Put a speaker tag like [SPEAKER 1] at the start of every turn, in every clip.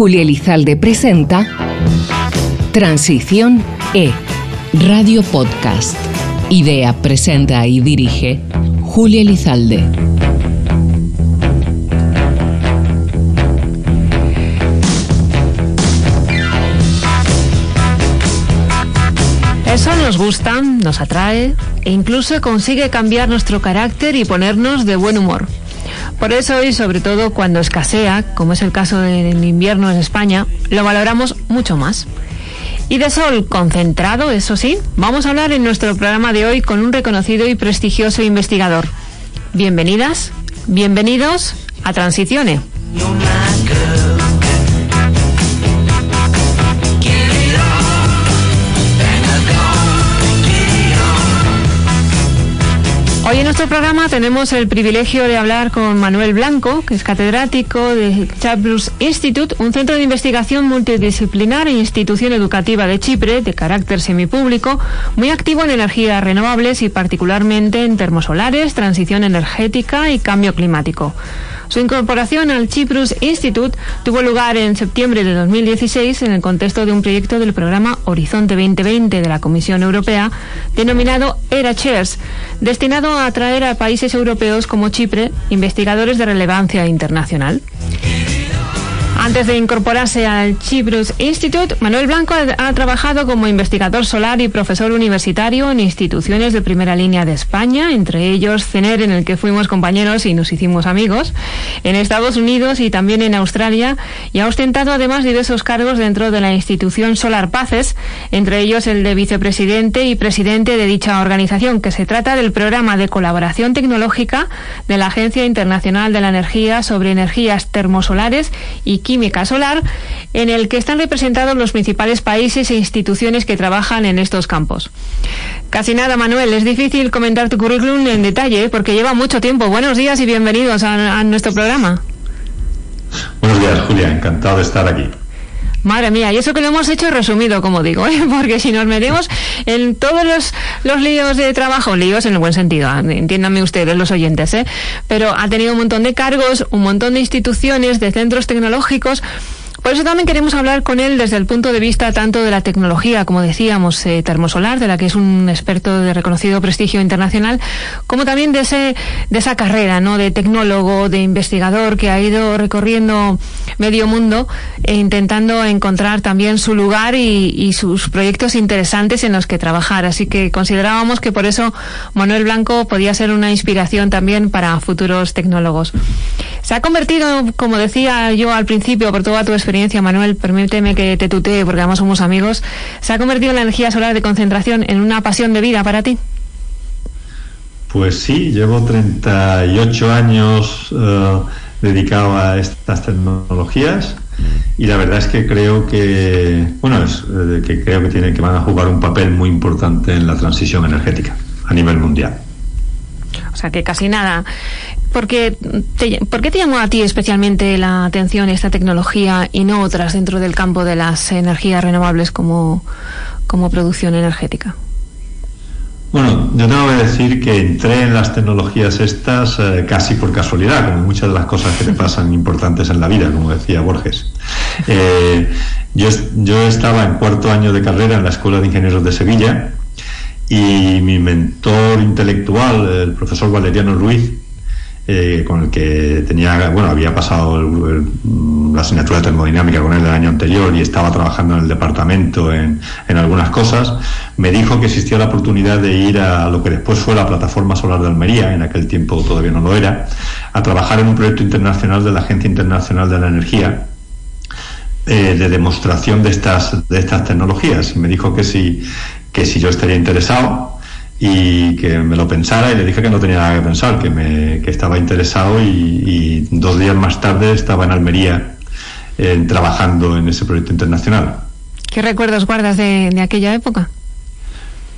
[SPEAKER 1] Julia Elizalde presenta Transición E, Radio Podcast. Idea, presenta y dirige Julia Elizalde.
[SPEAKER 2] Eso nos gusta, nos atrae e incluso consigue cambiar nuestro carácter y ponernos de buen humor. Por eso y sobre todo cuando escasea, como es el caso del invierno en España, lo valoramos mucho más. Y de sol concentrado, eso sí, vamos a hablar en nuestro programa de hoy con un reconocido y prestigioso investigador. Bienvenidas, bienvenidos a Transicione. Hoy en nuestro programa tenemos el privilegio de hablar con Manuel Blanco, que es catedrático de Chabrus Institute, un centro de investigación multidisciplinar e institución educativa de Chipre de carácter semipúblico, muy activo en energías renovables y particularmente en termosolares, transición energética y cambio climático. Su incorporación al Cyprus Institute tuvo lugar en septiembre de 2016 en el contexto de un proyecto del programa Horizonte 2020 de la Comisión Europea denominado ERA Chairs, destinado a atraer a países europeos como Chipre investigadores de relevancia internacional. Antes de incorporarse al Chibrus Institute, Manuel Blanco ha, trabajado como investigador solar y profesor universitario en instituciones de primera línea de España, entre ellos CENER, en el que fuimos compañeros y nos hicimos amigos, en Estados Unidos y también en Australia, y ha ostentado además diversos cargos dentro de la institución Solar Paces, entre ellos el de vicepresidente y presidente de dicha organización, que se trata del programa de colaboración tecnológica de la Agencia Internacional de la Energía sobre energías termosolares y química solar, en el que están representados los principales países e instituciones que trabajan en estos campos. Casi nada, Manuel, es difícil comentar tu currículum en detalle porque lleva mucho tiempo. Buenos días y bienvenidos a, nuestro programa.
[SPEAKER 3] Buenos días, Julia, encantado de estar aquí.
[SPEAKER 2] Madre mía, y eso que lo hemos hecho resumido, como digo, ¿eh? porque si nos metemos en todos los, los líos de trabajo, líos en el buen sentido, ¿eh? entiéndanme ustedes, los oyentes, ¿eh? pero ha tenido un montón de cargos, un montón de instituciones, de centros tecnológicos, por eso también queremos hablar con él desde el punto de vista tanto de la tecnología, como decíamos, eh, termosolar, de la que es un experto de reconocido prestigio internacional, como también de, ese, de esa carrera, ¿no? De tecnólogo, de investigador que ha ido recorriendo medio mundo e intentando encontrar también su lugar y, y sus proyectos interesantes en los que trabajar. Así que considerábamos que por eso Manuel Blanco podía ser una inspiración también para futuros tecnólogos. Se ha convertido, como decía yo al principio, por toda tu experiencia, experiencia, Manuel, permíteme que te tutee porque además somos amigos, ¿se ha convertido la energía solar de concentración en una pasión de vida para ti?
[SPEAKER 3] Pues sí, llevo 38 años eh, dedicado a estas tecnologías y la verdad es que creo que bueno es, eh, que creo que tienen que van a jugar un papel muy importante en la transición energética a nivel mundial.
[SPEAKER 2] O sea que casi nada porque ¿Por qué te llamó a ti especialmente la atención esta tecnología y no otras dentro del campo de las energías renovables como, como producción energética?
[SPEAKER 3] Bueno, yo tengo que decir que entré en las tecnologías estas eh, casi por casualidad, como muchas de las cosas que te pasan importantes en la vida, como decía Borges. Eh, yo, yo estaba en cuarto año de carrera en la Escuela de Ingenieros de Sevilla y mi mentor intelectual, el profesor Valeriano Ruiz, eh, con el que tenía, bueno, había pasado la asignatura de termodinámica con él el año anterior y estaba trabajando en el departamento en, en, algunas cosas, me dijo que existía la oportunidad de ir a lo que después fue la plataforma solar de Almería, en aquel tiempo todavía no lo era, a trabajar en un proyecto internacional de la Agencia Internacional de la Energía, eh, de demostración de estas, de estas tecnologías. Me dijo que si, que si yo estaría interesado, y que me lo pensara y le dije que no tenía nada que pensar, que, me, que estaba interesado y, dos días más tarde estaba en Almería eh, trabajando en ese proyecto internacional.
[SPEAKER 2] ¿Qué recuerdos guardas de, aquella época?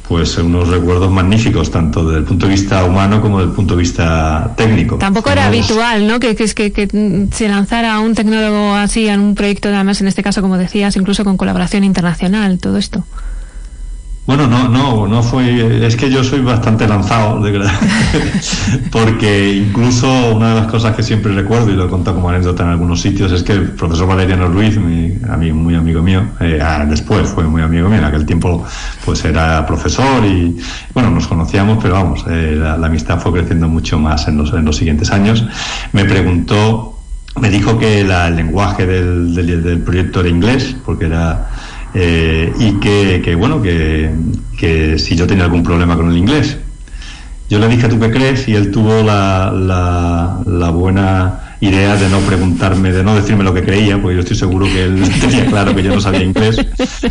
[SPEAKER 3] Pues unos recuerdos magníficos, tanto desde el punto de vista humano como desde el punto de vista técnico.
[SPEAKER 2] Tampoco era habitual, ¿no? Que, que, que, se lanzara un tecnólogo así en un proyecto, además en este caso, como decías, incluso con colaboración internacional, todo esto.
[SPEAKER 3] Bueno, no, no, no fue. Es que yo soy bastante lanzado, de verdad. Porque incluso una de las cosas que siempre recuerdo y lo he contado como anécdota en algunos sitios es que el profesor Valeriano Ruiz, mi amigo, muy amigo mío, eh, ah, después fue muy amigo mío, en aquel tiempo pues era profesor y bueno, nos conocíamos, pero vamos, eh, la, amistad fue creciendo mucho más en los, en los siguientes años. Me preguntó, me dijo que el lenguaje del, del proyecto era inglés, porque era eh, y que, bueno, que, que, si yo tenía algún problema con el inglés. Yo le dije, ¿tú qué crees? Y él tuvo la, la, buena idea de no preguntarme, de no decirme lo que creía, porque yo estoy seguro que él tenía claro que yo no sabía inglés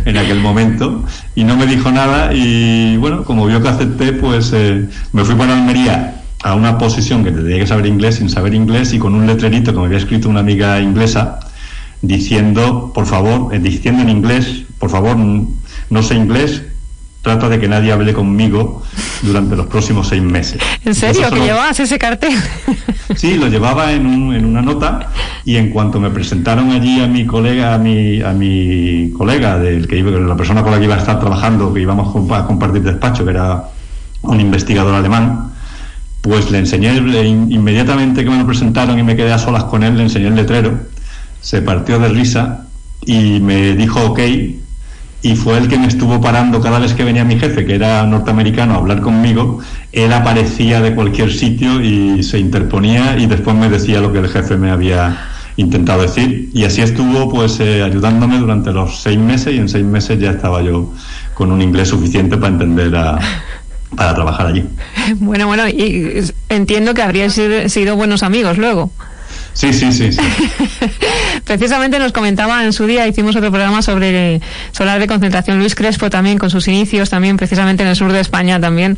[SPEAKER 3] en aquel momento, y no me dijo nada, y bueno, como vio que acepté, pues eh, me fui para Almería a una posición que tenía que saber inglés sin saber inglés y con un letrerito que me había escrito una amiga inglesa diciendo, por favor, eh, diciendo en inglés, por favor, no sé inglés, trata de que nadie hable conmigo durante los próximos seis meses.
[SPEAKER 2] ¿En serio? ¿Que llevabas ese cartel?
[SPEAKER 3] Sí, lo llevaba en, un, en, una nota y en cuanto me presentaron allí a mi colega, a mi, a mi colega, del que iba, la persona con la que iba a estar trabajando, que íbamos a compartir despacho, que era un investigador alemán, pues le enseñé, inmediatamente que me lo presentaron y me quedé a solas con él, le enseñé el letrero se partió de risa y me dijo ok y fue el que me estuvo parando cada vez que venía mi jefe, que era norteamericano, a hablar conmigo, él aparecía de cualquier sitio y se interponía y después me decía lo que el jefe me había intentado decir y así estuvo pues eh, ayudándome durante los seis meses y en seis meses ya estaba yo con un inglés suficiente para entender a, para trabajar allí.
[SPEAKER 2] Bueno, bueno, y entiendo que habrían sido buenos amigos luego.
[SPEAKER 3] Sí, sí, sí.
[SPEAKER 2] Precisamente nos comentaba en su día, hicimos otro programa sobre solar de concentración. Luis Crespo también, con sus inicios, también precisamente en el sur de España también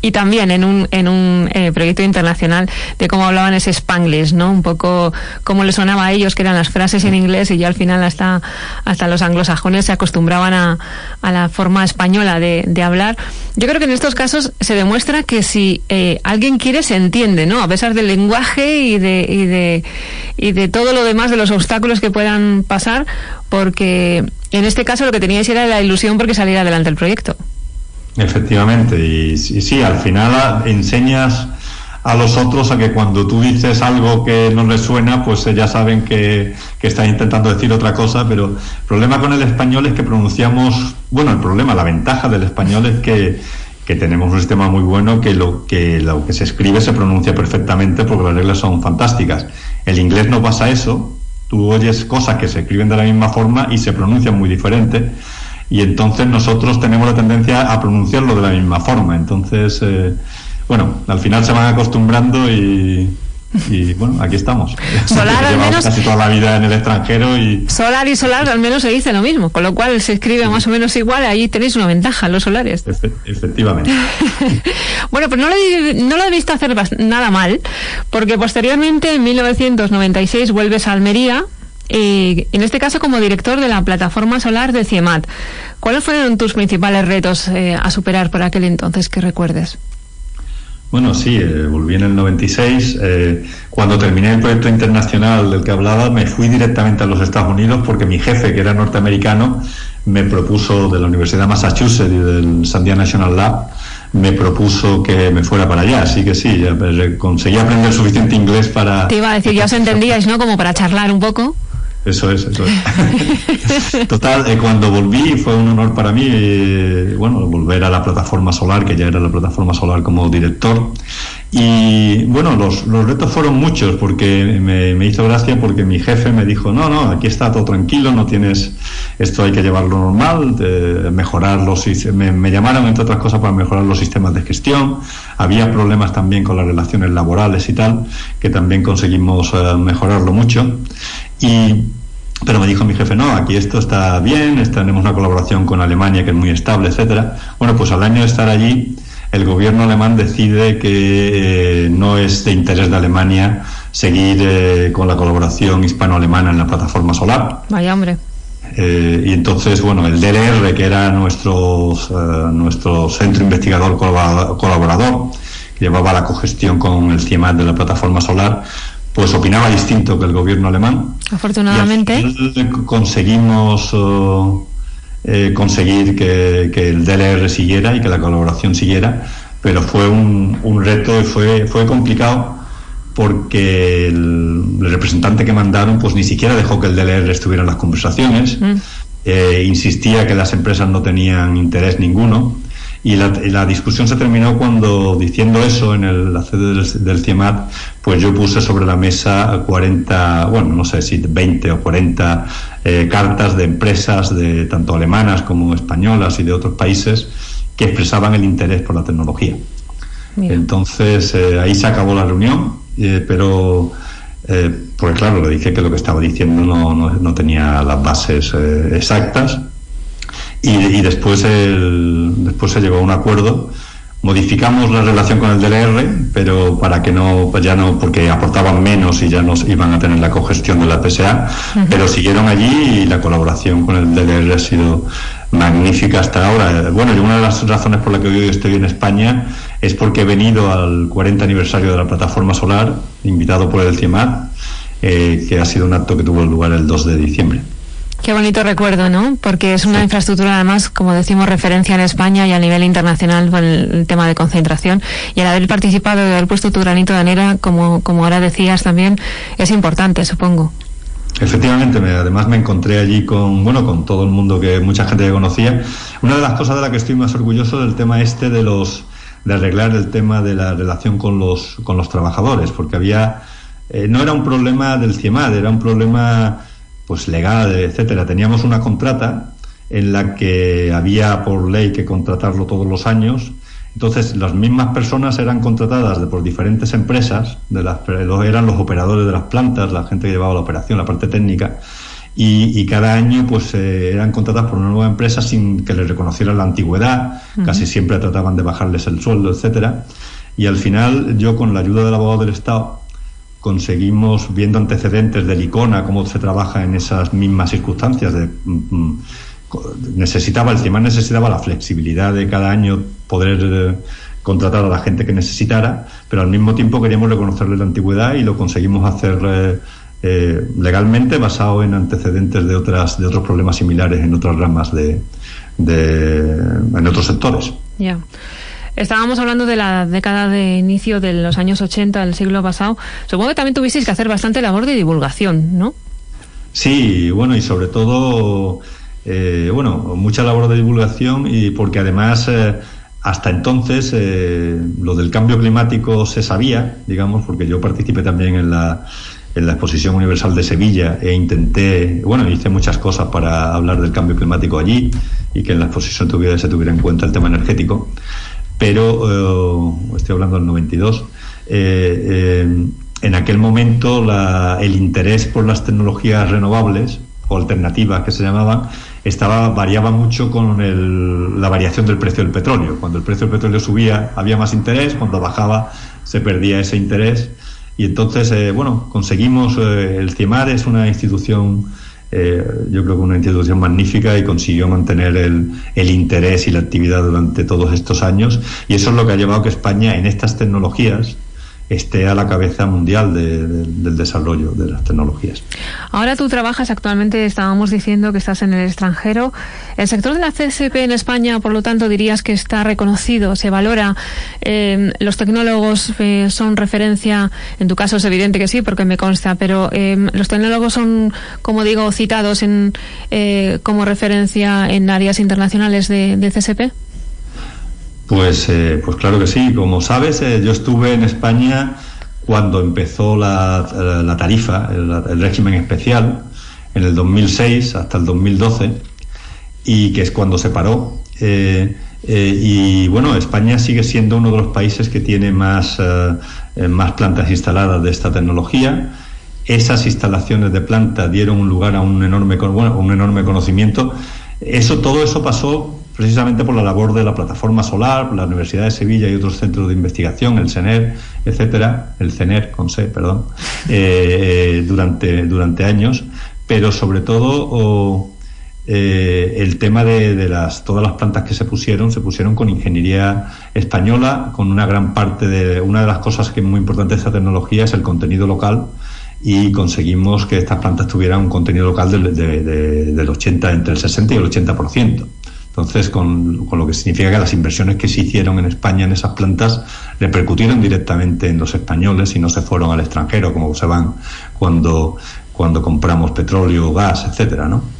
[SPEAKER 2] y también en un, en un eh, proyecto internacional de cómo hablaban ese spanglish, ¿no? Un poco cómo le sonaba a ellos, que eran las frases en inglés y ya al final hasta, hasta los anglosajones se acostumbraban a, a la forma española de, de, hablar. Yo creo que en estos casos se demuestra que si eh, alguien quiere se entiende, ¿no? A pesar del lenguaje y de, y de, y de todo lo demás, de los obstáculos que puedan pasar, porque en este caso lo que teníais era la ilusión porque saliera adelante el proyecto.
[SPEAKER 3] Efectivamente, y, sí, al final enseñas a los otros a que cuando tú dices algo que no les suena, pues ya saben que, que estás intentando decir otra cosa, pero el problema con el español es que pronunciamos, bueno, el problema, la ventaja del español es que, que tenemos un sistema muy bueno que lo, que lo que se escribe se pronuncia perfectamente porque las reglas son fantásticas. El inglés no pasa eso, tú oyes cosas que se escriben de la misma forma y se pronuncian muy diferente y entonces nosotros tenemos la tendencia a pronunciarlo de la misma forma. Entonces, eh, bueno, al final se van acostumbrando y, bueno, aquí estamos.
[SPEAKER 2] Solar al menos
[SPEAKER 3] casi toda la vida en el extranjero y
[SPEAKER 2] solar y solar al menos se dice lo mismo, con lo cual se escribe más o menos igual. Ahí tenéis una ventaja los solares.
[SPEAKER 3] efectivamente.
[SPEAKER 2] bueno, pues no lo, he, no lo he visto hacer nada mal, porque posteriormente en 1996 vuelves a Almería en este caso como director de la plataforma solar de CIEMAT. ¿Cuáles fueron tus principales retos eh, a superar por aquel entonces que recuerdes?
[SPEAKER 3] Bueno, sí, eh, volví en el 96. Eh, cuando terminé el proyecto internacional del que hablaba, me fui directamente a los Estados Unidos porque mi jefe, que era norteamericano, me propuso de la Universidad de Massachusetts y del Sandia National Lab, me propuso que me fuera para allá. Así que sí, conseguí aprender suficiente inglés para...
[SPEAKER 2] Te iba a decir, ya os entendíais, ¿no? Como para charlar un poco.
[SPEAKER 3] Eso es, eso es. Total, eh, cuando volví fue un honor para mí, eh, bueno, volver a la plataforma solar, que ya era la plataforma solar como director. Y bueno, los, los retos fueron muchos, porque me, me, hizo gracia porque mi jefe me dijo, no, no, aquí está todo tranquilo, no tienes, esto hay que llevarlo normal, de mejorar los me, me llamaron entre otras cosas para mejorar los sistemas de gestión, había problemas también con las relaciones laborales y tal, que también conseguimos eh, mejorarlo mucho. Y pero me dijo mi jefe, no, aquí esto está bien, tenemos una colaboración con Alemania que es muy estable, etcétera. Bueno, pues al año de estar allí, el gobierno alemán decide que eh, no es de interés de Alemania seguir eh, con la colaboración hispano-alemana en la plataforma solar.
[SPEAKER 2] Vaya hombre.
[SPEAKER 3] Eh, y entonces, bueno, el DLR, que era nuestro, nuestro centro investigador colaborador, que llevaba la cogestión con el CIEMAT de la plataforma solar, pues opinaba distinto que el gobierno alemán.
[SPEAKER 2] Afortunadamente.
[SPEAKER 3] conseguimos eh, conseguir que, el DLR siguiera y que la colaboración siguiera, pero fue un, un reto y fue, fue complicado porque el, representante que mandaron pues ni siquiera dejó que el DLR estuviera en las conversaciones, mm. eh, insistía que las empresas no tenían interés ninguno y la, discusión se terminó cuando diciendo eso en el, la sede del, del, CIEMAT, pues yo puse sobre la mesa 40, bueno, no sé si 20 o 40 eh, cartas de empresas de tanto alemanas como españolas y de otros países que expresaban el interés por la tecnología. Entonces eh, ahí se acabó la reunión eh, pero eh, porque claro, le dije que lo que estaba diciendo no, no, tenía las bases eh, exactas y, después, el, después se llegó a un acuerdo. Modificamos la relación con el DLR, pero para que no, pues ya no, porque aportaban menos y ya nos iban a tener la cogestión de la PSA, pero siguieron allí y la colaboración con el DLR ha sido magnífica hasta ahora. Bueno, y una de las razones por la que hoy estoy en España es porque he venido al 40 aniversario de la plataforma solar, invitado por el CIEMAT, eh, que ha sido un acto que tuvo lugar el 2 de diciembre.
[SPEAKER 2] Qué bonito recuerdo, ¿no? Porque es una infraestructura, además, como decimos, referencia en España y a nivel internacional con el, tema de concentración. Y el haber participado y haber puesto tu granito de arena, como, como ahora decías también, es importante, supongo.
[SPEAKER 3] Efectivamente, además me encontré allí con, bueno, con todo el mundo que mucha gente que conocía. Una de las cosas de la que estoy más orgulloso del tema este de los de arreglar el tema de la relación con los, con los trabajadores, porque había, eh, no era un problema del CIEMAD, era un problema pues legal, etcétera. Teníamos una contrata en la que había por ley que contratarlo todos los años. Entonces, las mismas personas eran contratadas por diferentes empresas, de las, eran los operadores de las plantas, la gente que llevaba la operación, la parte técnica, y, cada año pues eh, eran contratadas por una nueva empresa sin que les reconocieran la antigüedad, casi siempre trataban de bajarles el sueldo, etcétera. Y al final yo con la ayuda del abogado del Estado conseguimos, viendo antecedentes del ICONA, cómo se trabaja en esas mismas circunstancias, de, mm, mm, necesitaba, el CIEMAN necesitaba la flexibilidad de cada año poder eh, contratar a la gente que necesitara, pero al mismo tiempo queríamos reconocerle la antigüedad y lo conseguimos hacer eh, eh, legalmente basado en antecedentes de otras de otros problemas similares en otras ramas de, en otros sectores.
[SPEAKER 2] Ya. Estábamos hablando de la década de inicio de los años 80 del siglo pasado. Supongo que también tuvisteis que hacer bastante labor de divulgación, ¿no?
[SPEAKER 3] Sí, bueno, y sobre todo, eh, bueno, mucha labor de divulgación y porque además eh, hasta entonces lo del cambio climático se sabía, digamos, porque yo participé también en la en la Exposición Universal de Sevilla e intenté, bueno, hice muchas cosas para hablar del cambio climático allí y que en la exposición tuviera, se tuviera en cuenta el tema energético, pero eh, estoy hablando del 92. Eh, eh, en aquel momento el interés por las tecnologías renovables o alternativas que se llamaban estaba variaba mucho con la variación del precio del petróleo. Cuando el precio del petróleo subía había más interés, cuando bajaba se perdía ese interés y entonces, eh, bueno, conseguimos, el CIEMAR es una institución, eh, yo creo que una institución magnífica y consiguió mantener el, el interés y la actividad durante todos estos años. Y eso es lo que ha llevado a que España en estas tecnologías, esté a la cabeza mundial del desarrollo de las tecnologías.
[SPEAKER 2] Ahora tú trabajas actualmente, estábamos diciendo que estás en el extranjero. El sector de la CSP en España, por lo tanto, dirías que está reconocido, se valora. Eh, los tecnólogos eh, son referencia, en tu caso es evidente que sí, porque me consta, pero eh, los tecnólogos son, como digo, citados en, como referencia en áreas internacionales de, de CSP.
[SPEAKER 3] Pues, eh, pues claro que sí. Como sabes, eh, yo estuve en España cuando empezó la, tarifa, el, régimen especial, en el 2006 hasta el 2012, y que es cuando se paró. Eh, y bueno, España sigue siendo uno de los países que tiene más, más plantas instaladas de esta tecnología. Esas instalaciones de planta dieron lugar a un enorme, bueno, un enorme conocimiento. Eso, todo eso pasó precisamente por la labor de la plataforma solar, la Universidad de Sevilla y otros centros de investigación, el CENER, etcétera, el CENER con C, perdón, eh, durante, durante años, pero sobre todo eh, el tema de, las todas las plantas que se pusieron se pusieron con ingeniería española, con una gran parte de una de las cosas que es muy importante de esta tecnología es el contenido local y conseguimos que estas plantas tuvieran un contenido local del 80, entre el 60 y el 80%. Entonces, con, lo que significa que las inversiones que se hicieron en España en esas plantas repercutieron directamente en los españoles y no se fueron al extranjero, como se van cuando, cuando compramos petróleo, gas, etcétera, ¿no?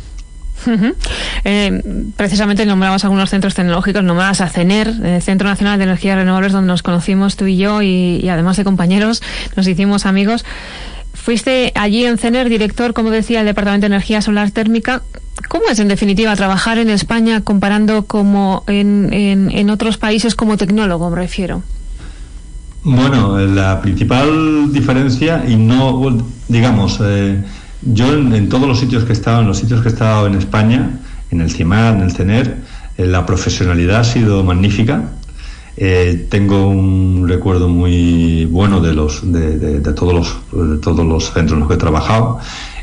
[SPEAKER 2] Eh, precisamente nombramos algunos centros tecnológicos, nombrabas a CENER, el Centro Nacional de Energías Renovables, donde nos conocimos tú y yo, y, además de compañeros, nos hicimos amigos. Fuiste allí en CENER, director, como decía, del Departamento de Energía Solar Térmica. ¿Cómo es, en definitiva, trabajar en España comparando como en, en, otros países como tecnólogo, me refiero?
[SPEAKER 3] Bueno, la principal diferencia, y no, digamos, eh, yo en, todos los sitios que he estado, en los sitios que he estado en España, en el CIMAR, en el CENER, eh, la profesionalidad ha sido magnífica. Eh, tengo un recuerdo muy bueno de los de, todos los de todos los centros en los que he trabajado.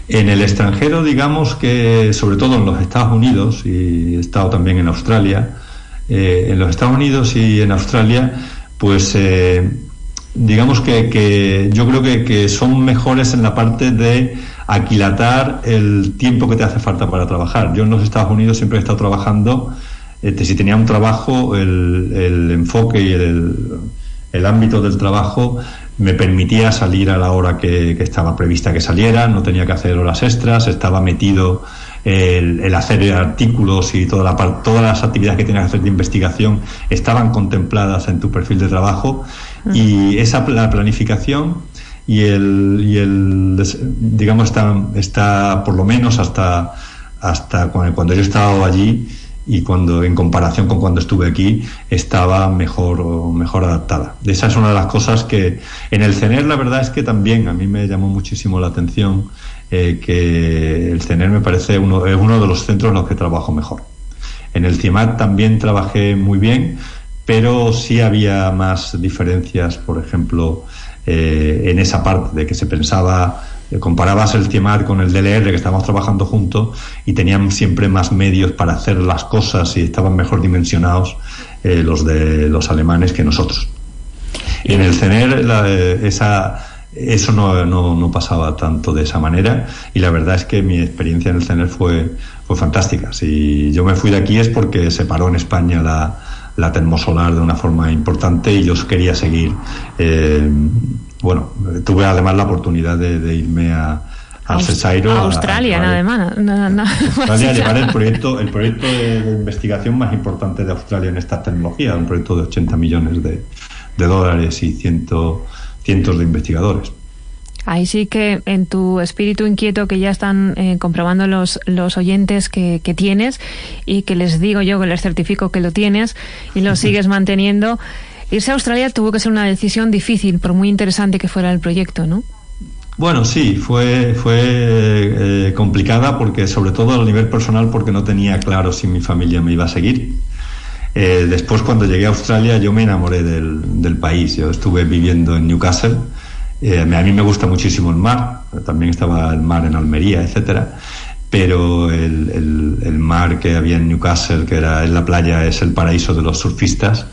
[SPEAKER 3] En el extranjero, digamos que sobre todo en los Estados Unidos y he estado también en Australia. Eh, en los Estados Unidos y en Australia, pues digamos que, yo creo que, que son mejores en la parte de aquilatar el tiempo que te hace falta para trabajar. Yo en los Estados Unidos siempre he estado trabajando, este, si tenía un trabajo, el, enfoque y el, ámbito del trabajo me permitía salir a la hora que, estaba prevista que saliera, no tenía que hacer horas extras, estaba metido el, hacer artículos y toda la, todas las actividades que tenías que hacer de investigación estaban contempladas en tu perfil de trabajo. Y esa la planificación y el, y el digamos está, está por lo menos hasta hasta cuando yo he estado allí y cuando en comparación con cuando estuve aquí estaba mejor mejor adaptada. Esa es una de las cosas que en el CENER la verdad es que también a mí me llamó muchísimo la atención eh, que el CENER me parece uno, es uno de los centros en los que trabajo mejor. En el CIMAT también trabajé muy bien, pero sí había más diferencias, por ejemplo, eh, en esa parte de que se pensaba, comparabas el CIEMAR con el DLR que estábamos trabajando juntos y tenían siempre más medios para hacer las cosas y estaban mejor dimensionados eh, los de los alemanes que nosotros. En el CENER esa, eso no, no, pasaba tanto de esa manera y la verdad es que mi experiencia en el CENER fue, fue fantástica. Si yo me fui de aquí es porque se paró en España la, la termosolar de una forma importante y yo quería seguir. Eh, bueno, tuve además la oportunidad de, irme a, a Cesairo.
[SPEAKER 2] A Australia, nada más.
[SPEAKER 3] Australia, llevar el proyecto, el proyecto de, investigación más importante de Australia en esta tecnología, un proyecto de 80 millones de, de dólares y ciento, cientos de investigadores.
[SPEAKER 2] Ahí sí que en tu espíritu inquieto que ya están eh, comprobando los, los oyentes que, que, tienes y que les digo yo que les certifico que lo tienes y lo sigues manteniendo, irse a Australia tuvo que ser una decisión difícil, por muy interesante que fuera el proyecto, ¿no?
[SPEAKER 3] Bueno, sí, fue, fue eh, complicada porque, sobre todo a nivel personal, porque no tenía claro si mi familia me iba a seguir. Eh, después, cuando llegué a Australia, yo me enamoré del, del país. Yo estuve viviendo en Newcastle eh, a mí me gusta muchísimo el mar, también estaba el mar en Almería, etcétera, pero el, mar que había en Newcastle, que era en la playa, es el paraíso de los surfistas.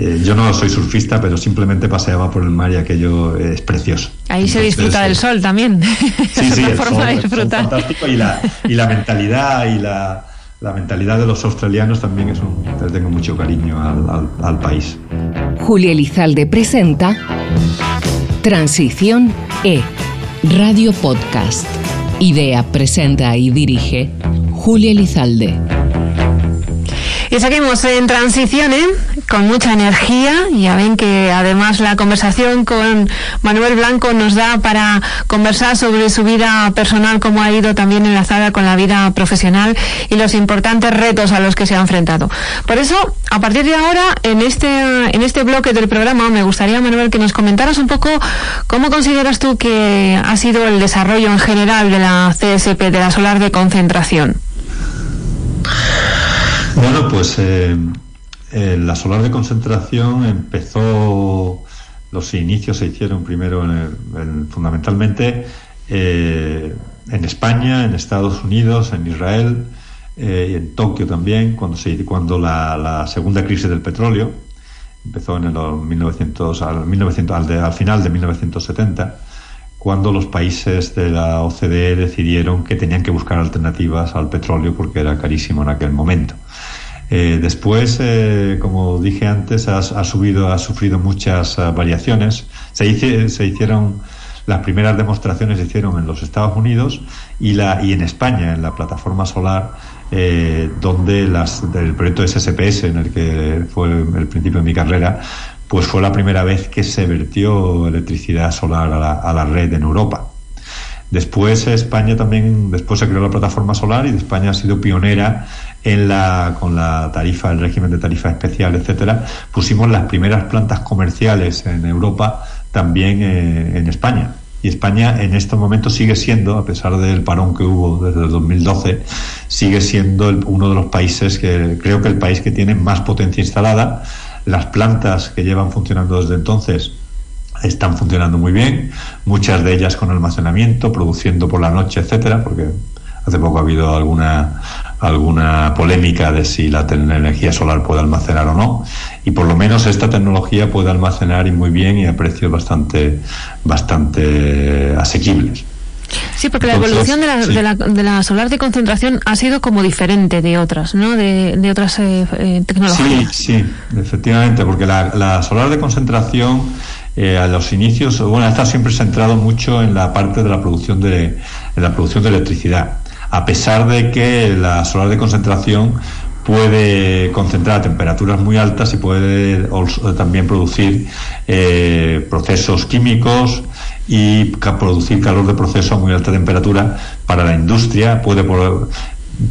[SPEAKER 3] Eh, yo no soy surfista, pero simplemente paseaba por el mar y aquello es precioso.
[SPEAKER 2] Ahí se disfruta del sol también.
[SPEAKER 3] Sí, sí, el forma de disfrutar. fantástico y la, y la mentalidad y la, la mentalidad de los australianos también es un, tengo mucho cariño al, al, al país.
[SPEAKER 1] Julia Elizalde presenta Transición E, Radio Podcast. Idea, presenta y dirige Julia Elizalde.
[SPEAKER 2] Y seguimos en transición, ¿eh? Con mucha energía. Ya ven que además la conversación con Manuel Blanco nos da para conversar sobre su vida personal, cómo ha ido también enlazada con la vida profesional y los importantes retos a los que se ha enfrentado. Por eso, a partir de ahora, en este, en este bloque del programa, me gustaría, Manuel, que nos comentaras un poco cómo consideras tú que ha sido el desarrollo en general de la CSP, de la solar de concentración.
[SPEAKER 3] Bueno, pues eh, eh, la solar de concentración empezó, los inicios se hicieron primero en fundamentalmente eh, en España, en Estados Unidos, en Israel y en Tokio también, cuando, se, cuando la, segunda crisis del petróleo empezó en el 1900, al, 1900, al, al final de 1970 cuando los países de la OCDE decidieron que tenían que buscar alternativas al petróleo porque era carísimo en aquel momento. Eh, después, eh, como dije antes, ha, subido, ha sufrido muchas eh, variaciones. Se, se hicieron las primeras demostraciones se hicieron en los Estados Unidos y, la, y en España, en la plataforma solar, donde las, el proyecto SSPS, en el que fue el principio de mi carrera, pues fue la primera vez que se vertió electricidad solar a la, red en Europa. Después España también, después se creó la plataforma solar y España ha sido pionera en la, con la tarifa, el régimen de tarifa especial, etcétera. Pusimos las primeras plantas comerciales en Europa también eh, en España. Y España en estos momentos sigue siendo, a pesar del parón que hubo desde el 2012, sigue siendo uno de los países que creo que el país que tiene más potencia instalada las plantas que llevan funcionando desde entonces están funcionando muy bien, muchas de ellas con almacenamiento, produciendo por la noche, etcétera, porque hace poco ha habido alguna alguna polémica de si la energía solar puede almacenar o no y por lo menos esta tecnología puede almacenar y muy bien y a precios bastante bastante asequibles.
[SPEAKER 2] Sí, porque la evolución de la, de, la, de la, solar de concentración ha sido como diferente de otras, ¿no? De, de otras eh, eh, tecnologías.
[SPEAKER 3] Sí, sí, efectivamente, porque la, la solar de concentración eh, a los inicios, bueno, está siempre centrado mucho en la parte de la producción de, la producción de electricidad, a pesar de que la solar de concentración puede concentrar a temperaturas muy altas y puede también producir eh, procesos químicos y producir calor de proceso a muy alta temperatura para la industria. Puede, por,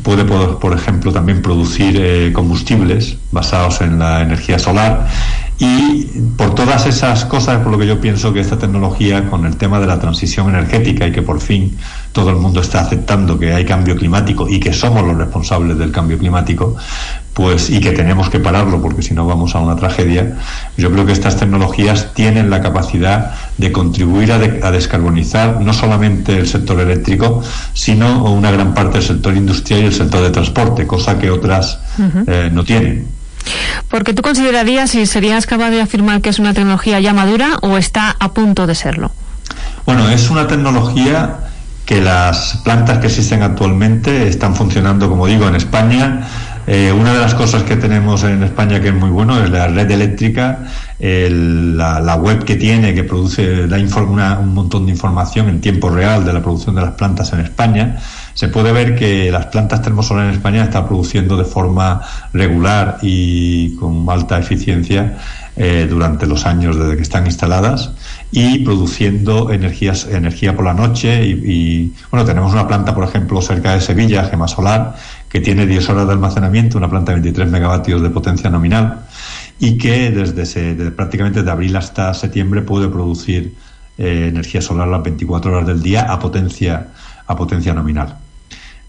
[SPEAKER 3] puede por, ejemplo, también producir eh, combustibles basados en la energía solar y por todas esas cosas, por lo que yo pienso que esta tecnología, con el tema de la transición energética y que por fin todo el mundo está aceptando que hay cambio climático y que somos los responsables del cambio climático, pues y que tenemos que pararlo porque si no vamos a una tragedia, yo creo que estas tecnologías tienen la capacidad de contribuir a, descarbonizar no solamente el sector eléctrico, sino una gran parte del sector industrial y el sector de transporte, cosa que otras eh, no tienen.
[SPEAKER 2] Porque tú considerarías si serías capaz de afirmar que es una tecnología ya madura o está a punto de serlo.
[SPEAKER 3] Bueno, es una tecnología que las plantas que existen actualmente están funcionando, como digo, en España. Eh, una de las cosas que tenemos en España que es muy bueno es la red eléctrica, la, web que tiene, que produce, da un montón de información en tiempo real de la producción de las plantas en España se puede ver que las plantas termosolares en España están produciendo de forma regular y con alta eficiencia eh, durante los años desde que están instaladas y produciendo energías, energía por la noche y, bueno tenemos una planta por ejemplo cerca de Sevilla Gema Solar que tiene 10 horas de almacenamiento una planta de 23 megavatios de potencia nominal y que desde, prácticamente de abril hasta septiembre puede producir eh, energía solar las 24 horas del día a potencia a potencia nominal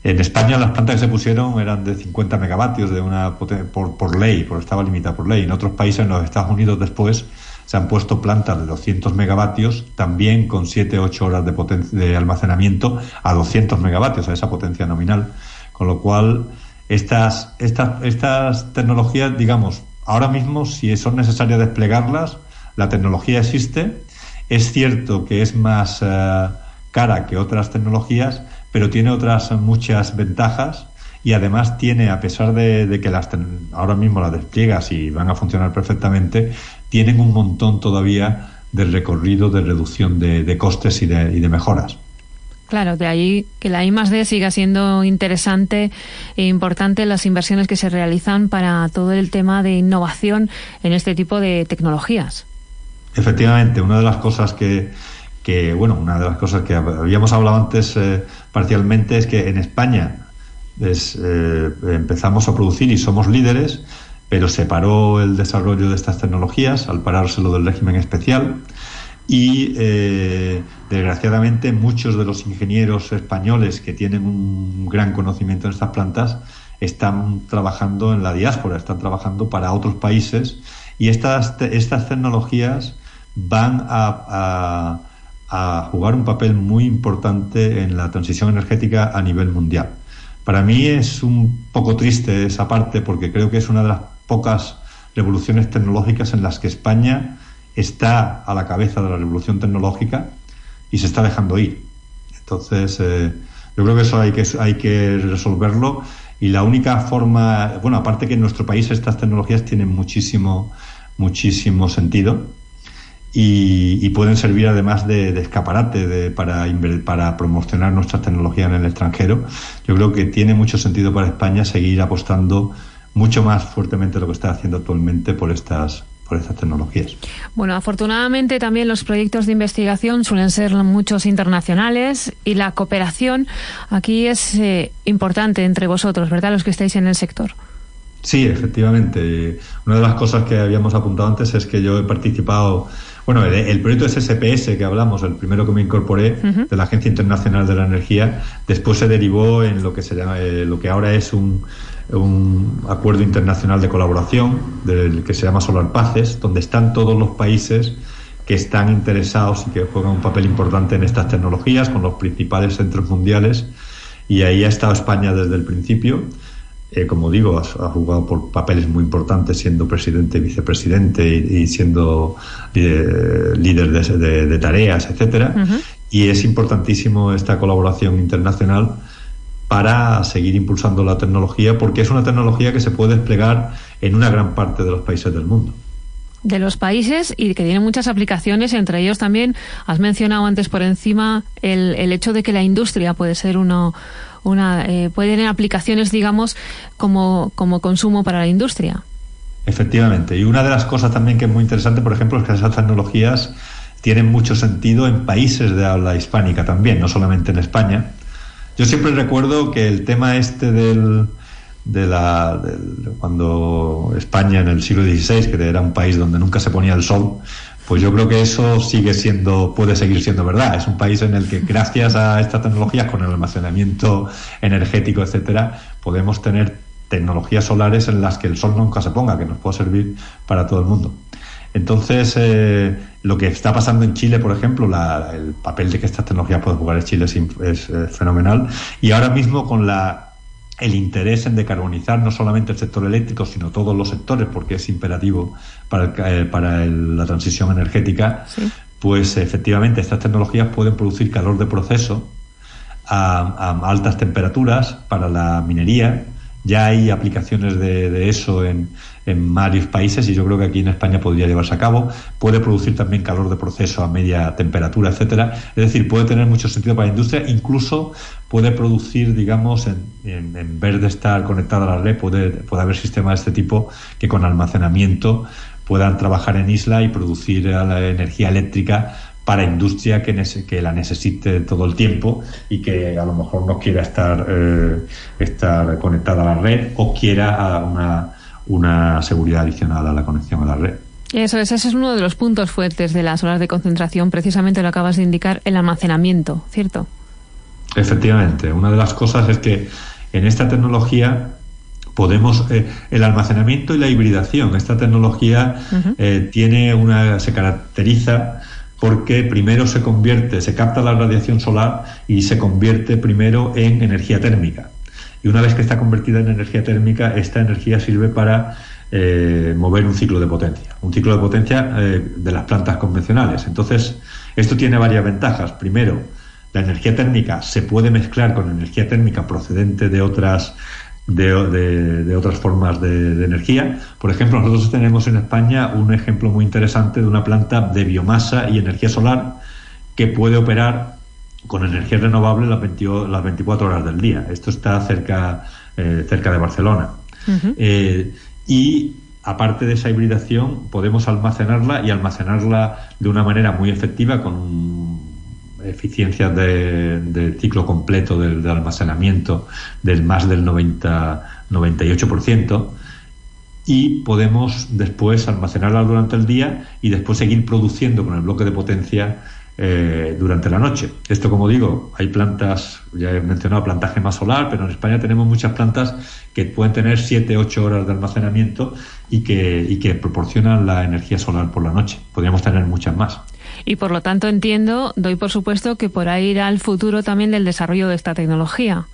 [SPEAKER 3] en España las plantas que se pusieron eran de 50 megavatios de una por, por ley, por estaba limitada por ley. En otros países, en los Estados Unidos después, se han puesto plantas de 200 megavatios, también con 7-8 horas de, de almacenamiento a 200 megavatios, a esa potencia nominal. Con lo cual, estas, estas, estas tecnologías, digamos, ahora mismo, si son necesarias desplegarlas, la tecnología existe. Es cierto que es más eh, cara que otras tecnologías, pero tiene otras muchas ventajas y además tiene, a pesar de, que las ahora mismo las despliegas y van a funcionar perfectamente, tienen un montón todavía de recorrido de reducción de, costes y de, y de mejoras.
[SPEAKER 2] Claro, de ahí que la I más D siga siendo interesante e importante las inversiones que se realizan para todo el tema de innovación en este tipo de tecnologías.
[SPEAKER 3] Efectivamente, una de las cosas que, que, bueno, una de las cosas que habíamos hablado antes eh, parcialmente es que en España eh, empezamos a producir y somos líderes, pero se paró el desarrollo de estas tecnologías al parárselo del régimen especial. Y eh, desgraciadamente muchos de los ingenieros españoles que tienen un gran conocimiento en estas plantas están trabajando en la diáspora, están trabajando para otros países. Y estas, estas tecnologías van a a jugar un papel muy importante en la transición energética a nivel mundial. Para mí es un poco triste esa parte porque creo que es una de las pocas revoluciones tecnológicas en las que España está a la cabeza de la revolución tecnológica y se está dejando ir. Entonces, eh, yo creo que eso hay que, hay que resolverlo y la única forma, bueno, aparte que en nuestro país estas tecnologías tienen muchísimo, muchísimo sentido y, pueden servir además de, escaparate para, para promocionar nuestras tecnologías en el extranjero. Yo creo que tiene mucho sentido para España seguir apostando mucho más fuertemente de lo que está haciendo actualmente por estas por estas tecnologías.
[SPEAKER 2] Bueno, afortunadamente también los proyectos de investigación suelen ser muchos internacionales y la cooperación aquí es eh, importante entre vosotros, ¿verdad? Los que estáis en el sector.
[SPEAKER 3] Sí, efectivamente. Una de las cosas que habíamos apuntado antes es que yo he participado bueno, el, proyecto SSPS que hablamos, el primero que me incorporé de la Agencia Internacional de la Energía, después se derivó en lo que se llama, eh, lo que ahora es un, acuerdo internacional de colaboración, del que se llama Solar Paces, donde están todos los países que están interesados y que juegan un papel importante en estas tecnologías, con los principales centros mundiales. Y ahí ha estado España desde el principio. Eh, como digo, ha, jugado por papeles muy importantes siendo presidente, vicepresidente y, siendo eh, líder de, tareas, etcétera. Y es importantísimo esta colaboración internacional para seguir impulsando la tecnología, porque es una tecnología que se puede desplegar en una gran parte de los países del mundo
[SPEAKER 2] de los países y que tiene muchas aplicaciones, entre ellos también has mencionado antes por encima el, el hecho de que la industria puede ser uno, una, eh, puede aplicaciones, digamos, como, como consumo para la industria.
[SPEAKER 3] Efectivamente. Y una de las cosas también que es muy interesante, por ejemplo, es que esas tecnologías tienen mucho sentido en países de habla hispánica también, no solamente en España. Yo siempre recuerdo que el tema este del, de la cuando España en el siglo XVI, que era un país donde nunca se ponía el sol, pues yo creo que eso sigue siendo, puede seguir siendo verdad. Es un país en el que gracias a estas tecnologías, con el almacenamiento energético, etcétera, podemos tener tecnologías solares en las que el sol nunca se ponga, que nos puede servir para todo el mundo. Entonces, eh, lo que está pasando en Chile, por ejemplo, el papel de que estas tecnologías pueden jugar en Chile es, es eh, fenomenal. Y ahora mismo con la el interés en decarbonizar no solamente el sector eléctrico, sino todos los sectores, porque es imperativo para, eh, para la transición energética, pues efectivamente estas tecnologías pueden producir calor de proceso a, altas temperaturas para la minería. Ya hay aplicaciones de eso en, en varios países y yo creo que aquí en España podría llevarse a cabo. Puede producir también calor de proceso a media temperatura, etcétera. Es decir, puede tener mucho sentido para la industria. Incluso puede producir, digamos, en, en, vez de estar conectada a la red, puede, puede haber sistemas de este tipo que con almacenamiento puedan trabajar en isla y producir la energía eléctrica para industria que, que la necesite todo el tiempo y que a lo mejor no quiera estar, eh, estar conectada a la red o quiera a una una seguridad adicional a la conexión a la red.
[SPEAKER 2] Eso es, ese es uno de los puntos fuertes de las horas de concentración, precisamente lo acabas de indicar, el almacenamiento, ¿cierto?
[SPEAKER 3] Efectivamente, una de las cosas es que en esta tecnología podemos eh, el almacenamiento y la hibridación. Esta tecnología eh, tiene una se caracteriza porque primero se convierte, se capta la radiación solar y se convierte primero en energía térmica y una vez que está convertida en energía térmica, esta energía sirve para eh, mover un ciclo de potencia, un ciclo de potencia eh, de las plantas convencionales. Entonces, esto tiene varias ventajas. Primero, la energía térmica se puede mezclar con energía térmica procedente de otras de, otras formas de, de, energía. Por ejemplo, nosotros tenemos en España un ejemplo muy interesante de una planta de biomasa y energía solar que puede operar con energía renovable las, las 24 horas del día. Esto está cerca, eh, cerca de Barcelona. Eh, y aparte de esa hibridación, podemos almacenarla y almacenarla de una manera muy efectiva con eficiencias de, ciclo completo del, almacenamiento del más del 90, 98% y podemos después almacenarla durante el día y después seguir produciendo con el bloque de potencia eh, durante la noche. Esto, como digo, hay plantas, ya he mencionado plantaje más solar, pero en España tenemos muchas plantas que pueden tener 7, 8 horas de almacenamiento y que, y que proporcionan la energía solar por la noche. Podríamos tener muchas más.
[SPEAKER 2] Y por lo tanto entiendo, doy por supuesto que por ahí irá el futuro también del desarrollo de esta tecnología.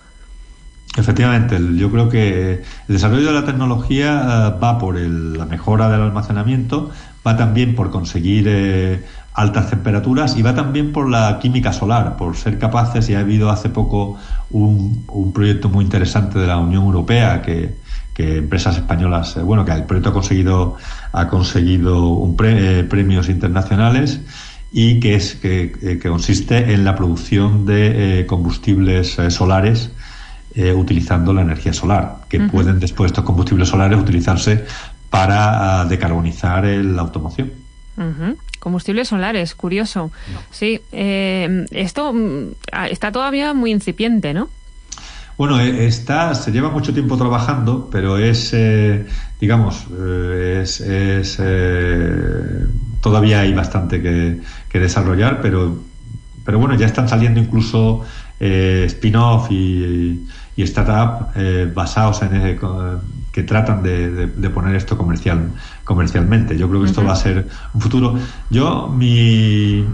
[SPEAKER 3] Efectivamente, yo creo que el desarrollo de la tecnología eh, va por la mejora del almacenamiento, va también por conseguir eh, altas temperaturas y va también por la química solar, por ser capaces, y ha habido hace poco un, proyecto muy interesante de la Unión Europea que, empresas españolas, eh, bueno, que el proyecto ha conseguido, ha conseguido un premios internacionales y que es que, eh, que, consiste en la producción de combustibles solares utilizando la energía solar, que pueden después estos combustibles solares utilizarse para ah, decarbonizar la automoción.
[SPEAKER 2] Combustibles solares, curioso. Sí, esto mm, está todavía muy incipiente, ¿no?
[SPEAKER 3] Bueno, eh, está, se lleva mucho tiempo trabajando, pero es, eh, digamos, eh, es, es todavía hay bastante que, desarrollar, pero, pero bueno, ya están saliendo incluso spin-off y, y startup basados en que tratan de, poner esto comercial comercialmente. Yo creo que esto va a ser un futuro. Yo mi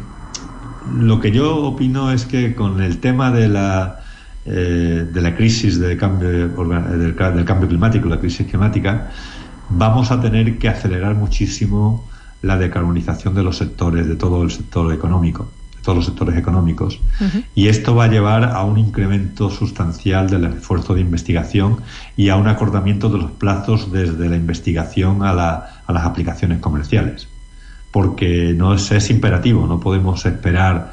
[SPEAKER 3] lo que yo opino es que con el tema de la eh, de la crisis de cambio, del, cambio climático, la crisis climática, vamos a tener que acelerar muchísimo la decarbonización de los sectores, de todo el sector económico, de todos los sectores económicos. Y esto va a llevar a un incremento sustancial del esfuerzo de investigación y a un acordamiento de los plazos desde la investigación a, a las aplicaciones comerciales. Porque no es, es imperativo, no podemos esperar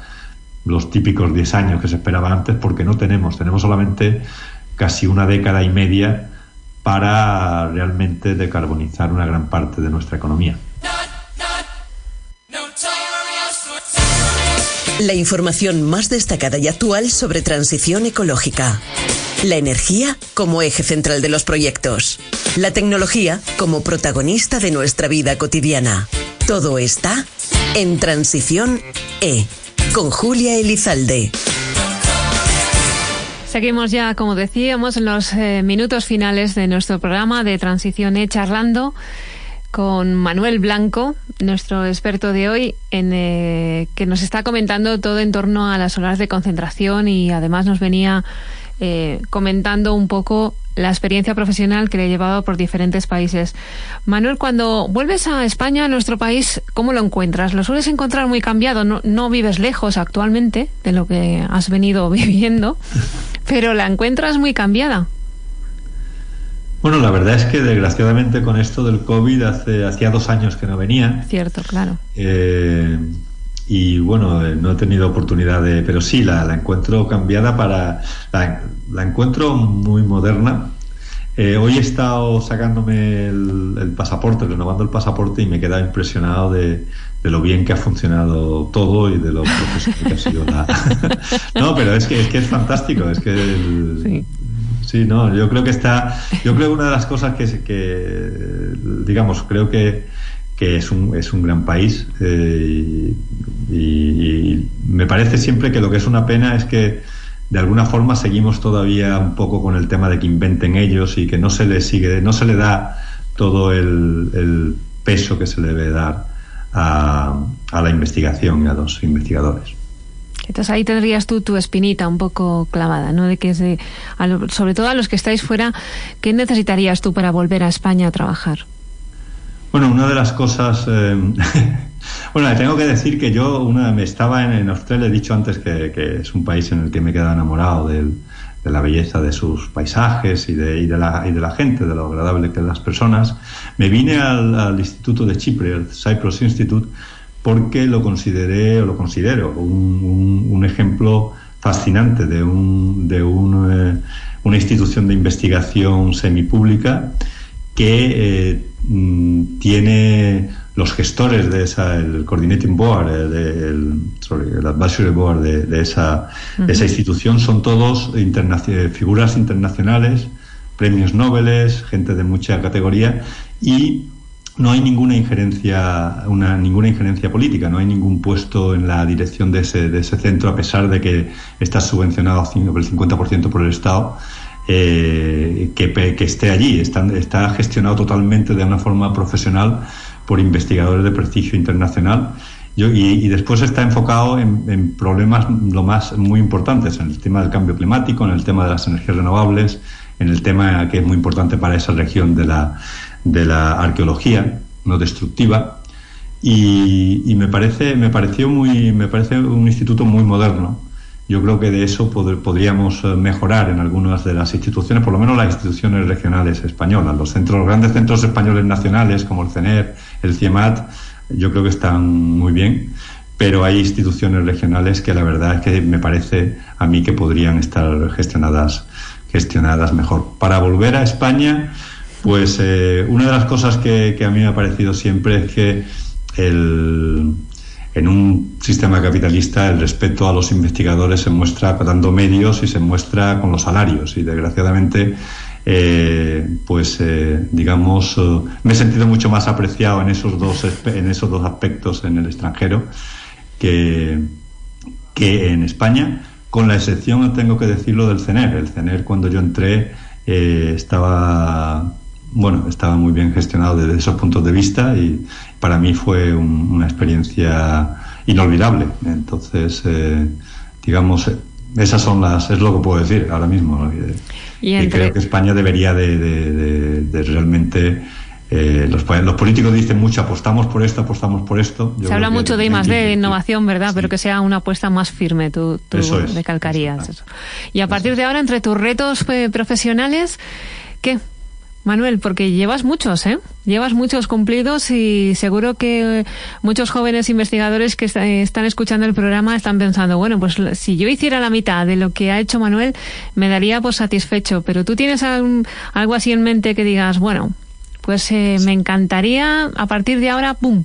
[SPEAKER 3] los típicos 10 años que se esperaba antes, porque no tenemos, tenemos solamente casi una década y media para realmente decarbonizar una gran parte de nuestra economía.
[SPEAKER 4] La información más destacada y actual sobre transición ecológica. La energía como eje central de los proyectos. La tecnología como protagonista de nuestra vida cotidiana. Todo está en Transición E con Julia Elizalde.
[SPEAKER 2] Seguimos ya, como decíamos, en los eh, minutos finales de nuestro programa de Transición E charlando con Manuel Blanco, nuestro experto de hoy, en, eh, que nos está comentando todo en torno a las horas de concentración y además nos venía eh, comentando un poco la experiencia profesional que le ha llevado por diferentes países. Manuel, cuando vuelves a España, a nuestro país, ¿cómo lo encuentras? ¿Lo sueles encontrar muy cambiado? No, no vives lejos actualmente de lo que has venido viviendo, pero la encuentras muy cambiada.
[SPEAKER 3] Bueno, la verdad es que desgraciadamente con esto del COVID hace hacía dos años que no venía.
[SPEAKER 2] Cierto, claro.
[SPEAKER 3] Eh, y bueno, eh, no he tenido oportunidad de, pero sí, la, la encuentro cambiada para, la, encuentro muy moderna. Eh, hoy he estado sacándome el, pasaporte, renovando el pasaporte y me he quedado impresionado de, de, lo bien que ha funcionado todo y de lo profesional que ha sido la... no, pero es que, es que es fantástico, es que... sí. Sí. no, yo creo que está, yo creo que una de las cosas que, que digamos, creo que que es un, es un gran país eh, y, me parece siempre que lo que es una pena es que de alguna forma seguimos todavía un poco con el tema de que inventen ellos y que no se le sigue, no se le da todo el, peso que se le debe dar a, a, la investigación y a los investigadores.
[SPEAKER 2] Entonces ahí tendrías tú tu espinita un poco clavada, ¿no? De que sobre todo a los que estáis fuera, ¿qué necesitarías tú para volver a España a trabajar?
[SPEAKER 3] Bueno, una de las cosas. Eh, bueno, tengo que decir que yo una, me estaba en, Australia, he dicho antes que, es un país en el que me he quedado enamorado de la belleza de sus paisajes y de, de, la, de gente, de lo agradable que es las personas. Me vine al, Instituto de Chipre, el Cyprus Institute, porque lo consideré o lo considero un, ejemplo fascinante de, un, de un, eh, una institución de investigación semipública que eh, mm, tiene los gestores de esa, el coordinating board, eh, el, advisory board de, esa, esa, institución. Son todos figuras internacionales, premios Nobel, gente de mucha categoría y no hay ninguna injerencia, una, ninguna injerencia política, no hay ningún puesto en la dirección de ese, de ese centro, a pesar de que está subvencionado por el 50% por el Estado eh, que, esté allí. Está, está gestionado totalmente de una forma profesional por investigadores de prestigio internacional. y, después está enfocado en, problemas lo más muy importantes, en el tema del cambio climático, en el tema de las energías renovables, en el tema que es muy importante para esa región de la, de la arqueología no destructiva. y, me parece me pareció muy me parece un instituto muy moderno yo creo que de eso podríamos eh, mejorar en algunas de las instituciones, por lo menos las instituciones regionales españolas. Los centros, grandes centros españoles nacionales como el CENER, el CIEMAT, yo creo que están muy bien, pero hay instituciones regionales que la verdad es que me parece a mí que podrían estar gestionadas gestionadas mejor. Para volver a España, pues eh, una de las cosas que, a mí me ha parecido siempre es que el, en un sistema capitalista el respeto a los investigadores se muestra dando medios y se muestra con los salarios. Y desgraciadamente eh, pues eh, digamos eh, me he sentido mucho más apreciado en esos dos en esos dos aspectos en el extranjero que, que en España. Con la excepción tengo que decirlo del CENER el CENER cuando yo entré estaba bueno, estaba muy bien gestionado desde esos puntos de vista y para mí fue una experiencia inolvidable. Entonces, eh, digamos, esas son las, es lo que puedo decir ahora mismo. Y, creo que España debería de, realmente eh, los, los, políticos dicen mucho, apostamos por esto, apostamos por esto.
[SPEAKER 2] Se habla mucho de I más de innovación, ¿verdad? Pero que sea una apuesta más firme, tú, tú recalcarías eso. Y a partir de ahora, entre tus retos eh, profesionales, ¿qué? Manuel, porque llevas muchos, ¿eh? Llevas muchos cumplidos y seguro que muchos jóvenes investigadores que están escuchando el programa están pensando, bueno, pues si yo hiciera la mitad de lo que ha hecho Manuel, me daría pues satisfecho. Pero tú tienes algo así en mente que digas, bueno, pues eh, me encantaría a partir de ahora, ¡pum!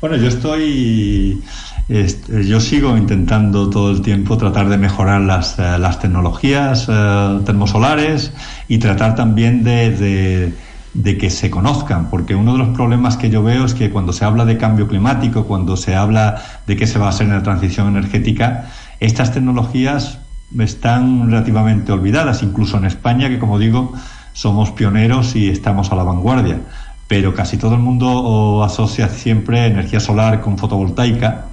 [SPEAKER 3] Bueno, yo estoy yo sigo intentando todo el tiempo tratar de mejorar las, eh, las tecnologías eh, termosolares y tratar también de, de, que se conozcan, porque uno de los problemas que yo veo es que cuando se habla de cambio climático, cuando se habla de qué se va a hacer en la transición energética, estas tecnologías están relativamente olvidadas, incluso en España, que como digo, somos pioneros y estamos a la vanguardia. Pero casi todo el mundo asocia siempre energía solar con fotovoltaica,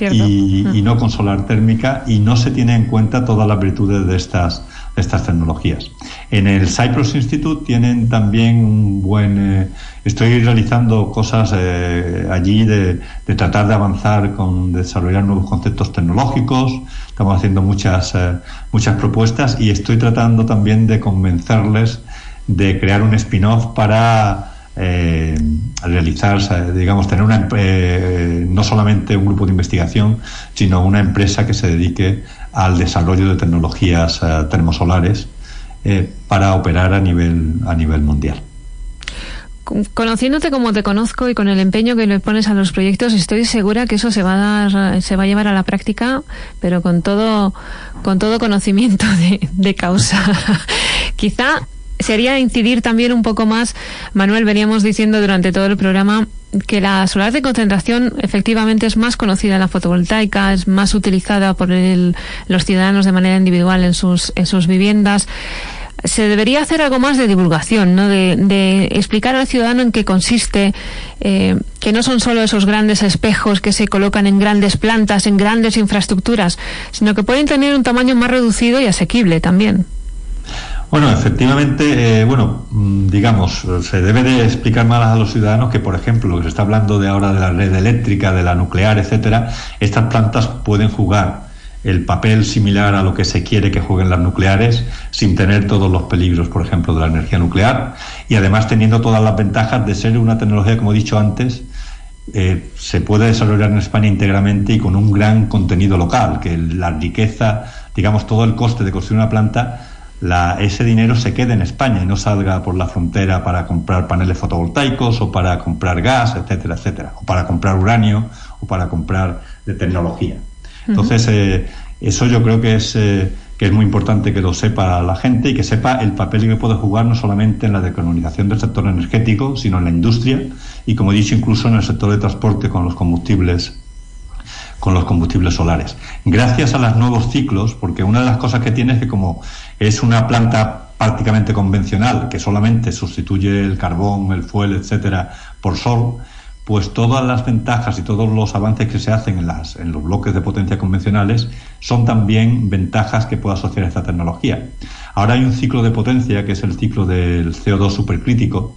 [SPEAKER 3] y, no con solar térmica y no se tiene en cuenta todas las virtudes de estas, estas tecnologías. En el Cyprus Institute tienen también un buen... Eh, estoy realizando cosas eh, allí de, de, tratar de avanzar con desarrollar nuevos conceptos tecnológicos. Estamos haciendo muchas, eh, muchas propuestas y estoy tratando también de convencerles de crear un spin-off para eh, realizar, digamos, tener una, eh, no solamente un grupo de investigación, sino una empresa que se dedique al desarrollo de tecnologías eh, termosolares eh, para operar a nivel, a nivel mundial.
[SPEAKER 2] Conociéndote como te conozco y con el empeño que le pones a los proyectos, estoy segura que eso se va a dar, se va a llevar a la práctica, pero con todo, con todo conocimiento de, de causa. Quizá sería incidir también un poco más, Manuel, veníamos diciendo durante todo el programa que la solar de concentración efectivamente es más conocida en la fotovoltaica, es más utilizada por los ciudadanos de manera individual en sus, en sus viviendas se debería hacer algo más de divulgación, ¿no? de, explicar al ciudadano en qué consiste, eh, que no son solo esos grandes espejos que se colocan en grandes plantas, en grandes infraestructuras, sino que pueden tener un tamaño más reducido y asequible también.
[SPEAKER 3] Bueno, efectivamente, eh, bueno, mm, digamos, se debe de explicar más a los ciudadanos que, por ejemplo, lo que se está hablando de ahora de la red eléctrica, de la nuclear, etcétera, estas plantas pueden jugar el papel similar a lo que se quiere que jueguen las nucleares sin tener todos los peligros, por ejemplo, de la energía nuclear y además teniendo todas las ventajas de ser una tecnología, como he dicho antes, eh, se puede desarrollar en España íntegramente y con un gran contenido local, que la riqueza, digamos, todo el coste de construir una planta ese dinero se quede en España y no salga por la frontera para comprar paneles fotovoltaicos o para comprar gas, etcétera, etcétera, o para comprar uranio o para comprar de tecnología. Entonces, eh, eso yo creo que es, eh, que es muy importante que lo sepa la gente y que sepa el papel que puede jugar no solamente en la decarbonización del sector energético, sino en la industria y, como he dicho, incluso en el sector de transporte con los combustibles con los combustibles solares. Gracias a los nuevos ciclos, porque una de las cosas que tiene es que como es una planta prácticamente convencional que solamente sustituye el carbón, el fuel, etcétera, por sol, pues todas las ventajas y todos los avances que se hacen en, las, en los bloques de potencia convencionales son también ventajas que puede asociar esta tecnología. Ahora hay un ciclo de potencia que es el ciclo del CO2 supercrítico,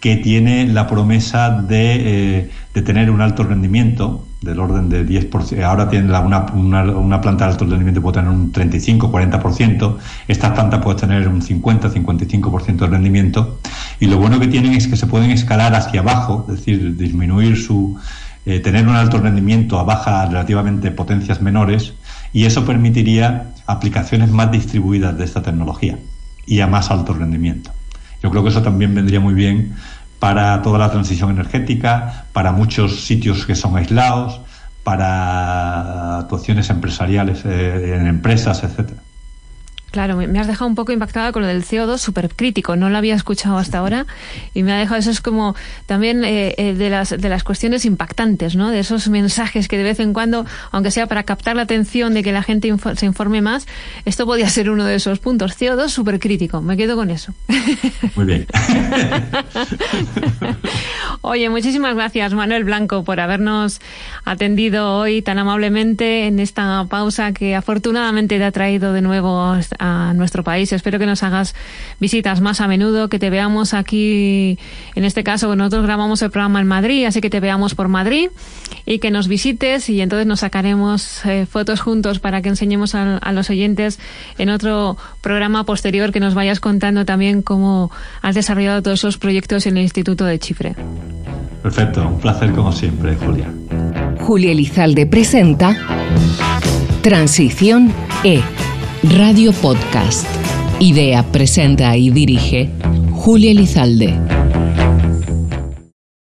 [SPEAKER 3] que tiene la promesa de, eh, de tener un alto rendimiento del orden de 10%. Ahora tiene una, una, planta de alto rendimiento puede tener un 35, 40%. Estas plantas pueden tener un 50, 55% de rendimiento. Y lo bueno que tienen es que se pueden escalar hacia abajo, es decir, disminuir su, eh, tener un alto rendimiento a baja relativamente potencias menores y eso permitiría aplicaciones más distribuidas de esta tecnología y a más alto rendimiento. Yo creo que eso también vendría muy bien para toda la transición energética, para muchos sitios que son aislados, para actuaciones empresariales eh, en empresas, etcétera.
[SPEAKER 2] Claro, me has dejado un poco impactada con lo del CO2 súper crítico. No lo había escuchado hasta ahora y me ha dejado eso es como también eh, eh, de las de las cuestiones impactantes, ¿no? De esos mensajes que de vez en cuando, aunque sea para captar la atención de que la gente se informe más, esto podía ser uno de esos puntos. CO2 súper crítico. Me quedo con eso.
[SPEAKER 3] Muy bien.
[SPEAKER 2] Oye, muchísimas gracias Manuel Blanco por habernos atendido hoy tan amablemente en esta pausa que afortunadamente te ha traído de nuevo a nuestro país. Espero que nos hagas visitas más a menudo, que te veamos aquí, en este caso nosotros grabamos el programa en Madrid, así que te veamos por Madrid y que nos visites y entonces nos sacaremos eh, fotos juntos para que enseñemos a, a los oyentes en otro programa posterior que nos vayas contando también cómo has desarrollado todos esos proyectos en el Instituto de Chifre.
[SPEAKER 3] Perfecto, un placer como siempre, Julia.
[SPEAKER 1] Julia Elizalde presenta Transición E Radio Podcast. Idea, presenta y dirige Julia Elizalde.